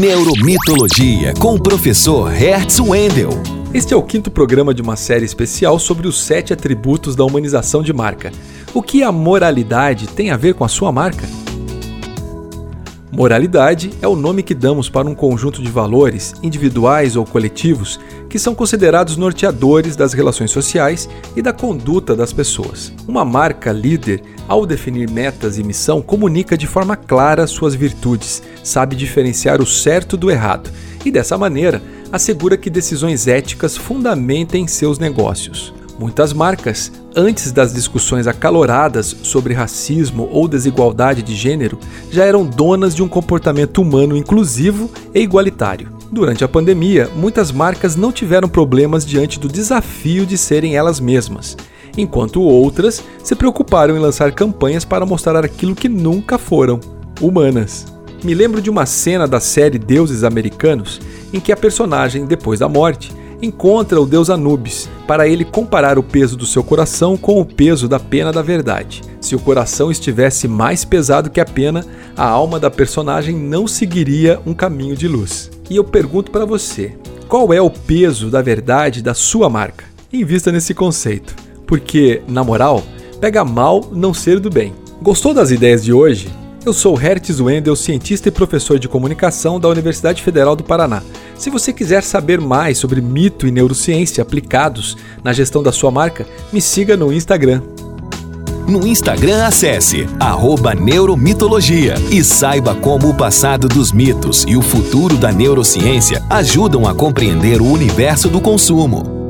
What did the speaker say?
Neuromitologia com o professor Hertz Wendel. Este é o quinto programa de uma série especial sobre os sete atributos da humanização de marca. O que a moralidade tem a ver com a sua marca? Moralidade é o nome que damos para um conjunto de valores, individuais ou coletivos, que são considerados norteadores das relações sociais e da conduta das pessoas. Uma marca líder, ao definir metas e missão, comunica de forma clara suas virtudes, sabe diferenciar o certo do errado e, dessa maneira, assegura que decisões éticas fundamentem seus negócios. Muitas marcas, antes das discussões acaloradas sobre racismo ou desigualdade de gênero, já eram donas de um comportamento humano inclusivo e igualitário. Durante a pandemia, muitas marcas não tiveram problemas diante do desafio de serem elas mesmas, enquanto outras se preocuparam em lançar campanhas para mostrar aquilo que nunca foram: humanas. Me lembro de uma cena da série Deuses Americanos em que a personagem, depois da morte, encontra o deus Anubis para ele comparar o peso do seu coração com o peso da pena da verdade. Se o coração estivesse mais pesado que a pena, a alma da personagem não seguiria um caminho de luz. E eu pergunto para você: qual é o peso da verdade da sua marca? Invista nesse conceito, porque, na moral, pega mal não ser do bem. Gostou das ideias de hoje? Eu sou Hertz Wendel, cientista e professor de comunicação da Universidade Federal do Paraná. Se você quiser saber mais sobre mito e neurociência aplicados na gestão da sua marca, me siga no Instagram. No Instagram, acesse Neuromitologia e saiba como o passado dos mitos e o futuro da neurociência ajudam a compreender o universo do consumo.